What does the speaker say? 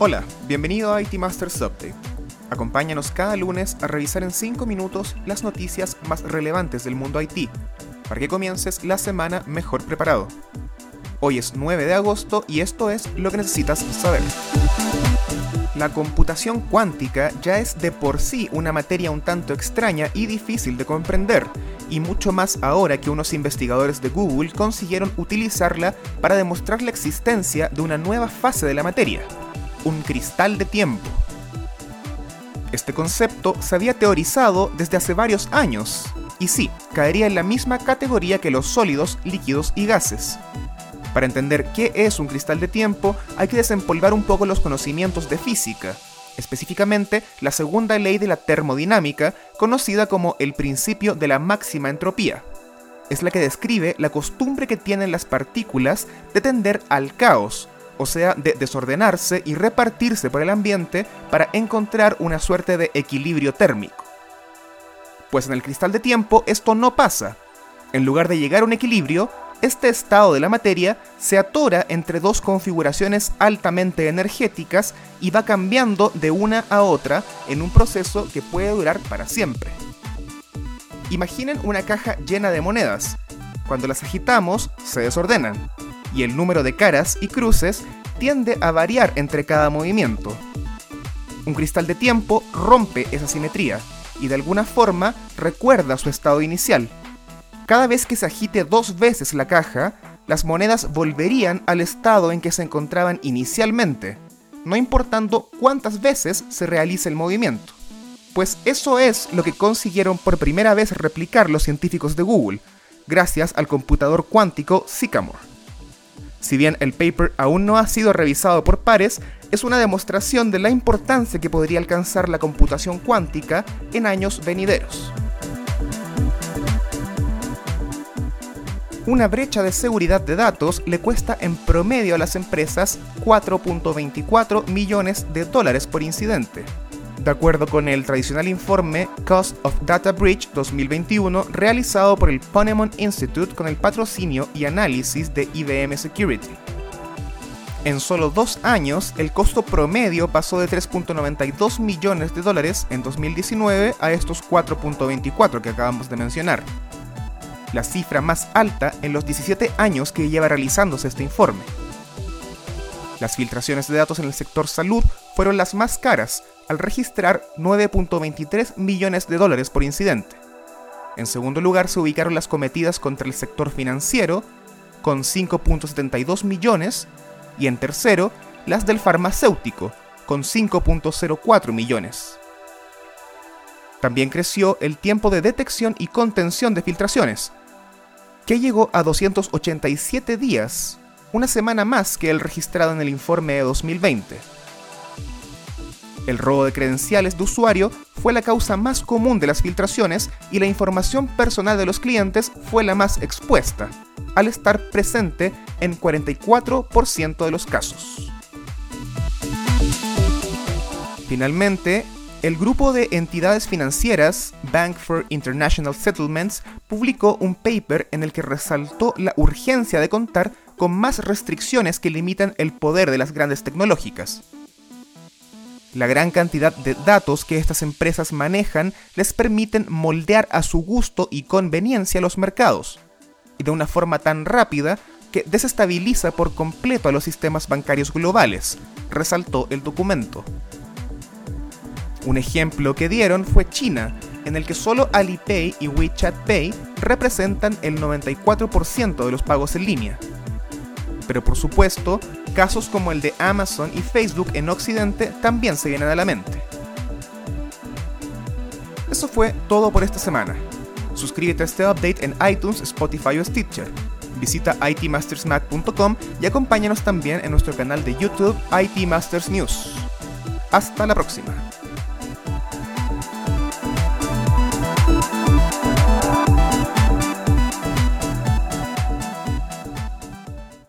Hola, bienvenido a IT Masters Update. Acompáñanos cada lunes a revisar en 5 minutos las noticias más relevantes del mundo IT, para que comiences la semana mejor preparado. Hoy es 9 de agosto y esto es lo que necesitas saber. La computación cuántica ya es de por sí una materia un tanto extraña y difícil de comprender, y mucho más ahora que unos investigadores de Google consiguieron utilizarla para demostrar la existencia de una nueva fase de la materia, un cristal de tiempo. Este concepto se había teorizado desde hace varios años, y sí, caería en la misma categoría que los sólidos, líquidos y gases. Para entender qué es un cristal de tiempo, hay que desempolvar un poco los conocimientos de física, específicamente la segunda ley de la termodinámica, conocida como el principio de la máxima entropía. Es la que describe la costumbre que tienen las partículas de tender al caos, o sea, de desordenarse y repartirse por el ambiente para encontrar una suerte de equilibrio térmico. Pues en el cristal de tiempo esto no pasa. En lugar de llegar a un equilibrio, este estado de la materia se atora entre dos configuraciones altamente energéticas y va cambiando de una a otra en un proceso que puede durar para siempre. Imaginen una caja llena de monedas. Cuando las agitamos, se desordenan y el número de caras y cruces tiende a variar entre cada movimiento. Un cristal de tiempo rompe esa simetría y de alguna forma recuerda su estado inicial. Cada vez que se agite dos veces la caja, las monedas volverían al estado en que se encontraban inicialmente, no importando cuántas veces se realice el movimiento. Pues eso es lo que consiguieron por primera vez replicar los científicos de Google, gracias al computador cuántico Sycamore. Si bien el paper aún no ha sido revisado por pares, es una demostración de la importancia que podría alcanzar la computación cuántica en años venideros. Una brecha de seguridad de datos le cuesta en promedio a las empresas 4.24 millones de dólares por incidente, de acuerdo con el tradicional informe Cost of Data Breach 2021 realizado por el Ponemon Institute con el patrocinio y análisis de IBM Security. En solo dos años, el costo promedio pasó de 3.92 millones de dólares en 2019 a estos 4.24 que acabamos de mencionar, la cifra más alta en los 17 años que lleva realizándose este informe. Las filtraciones de datos en el sector salud fueron las más caras, al registrar 9.23 millones de dólares por incidente. En segundo lugar se ubicaron las cometidas contra el sector financiero, con 5.72 millones, y en tercero, las del farmacéutico, con 5.04 millones. También creció el tiempo de detección y contención de filtraciones, que llegó a 287 días, una semana más que el registrado en el informe de 2020. El robo de credenciales de usuario fue la causa más común de las filtraciones y la información personal de los clientes fue la más expuesta, al estar presente en 44% de los casos. Finalmente, el grupo de entidades financieras Bank for International Settlements publicó un paper en el que resaltó la urgencia de contar con más restricciones que limitan el poder de las grandes tecnológicas. La gran cantidad de datos que estas empresas manejan les permiten moldear a su gusto y conveniencia los mercados, y de una forma tan rápida que desestabiliza por completo a los sistemas bancarios globales, resaltó el documento. Un ejemplo que dieron fue China, en el que solo Alipay y WeChat Pay representan el 94% de los pagos en línea. Pero por supuesto, casos como el de Amazon y Facebook en Occidente también se vienen a la mente. Eso fue todo por esta semana. Suscríbete a este update en iTunes, Spotify o Stitcher. Visita itmastersmac.com y acompáñanos también en nuestro canal de YouTube IT Masters News. Hasta la próxima.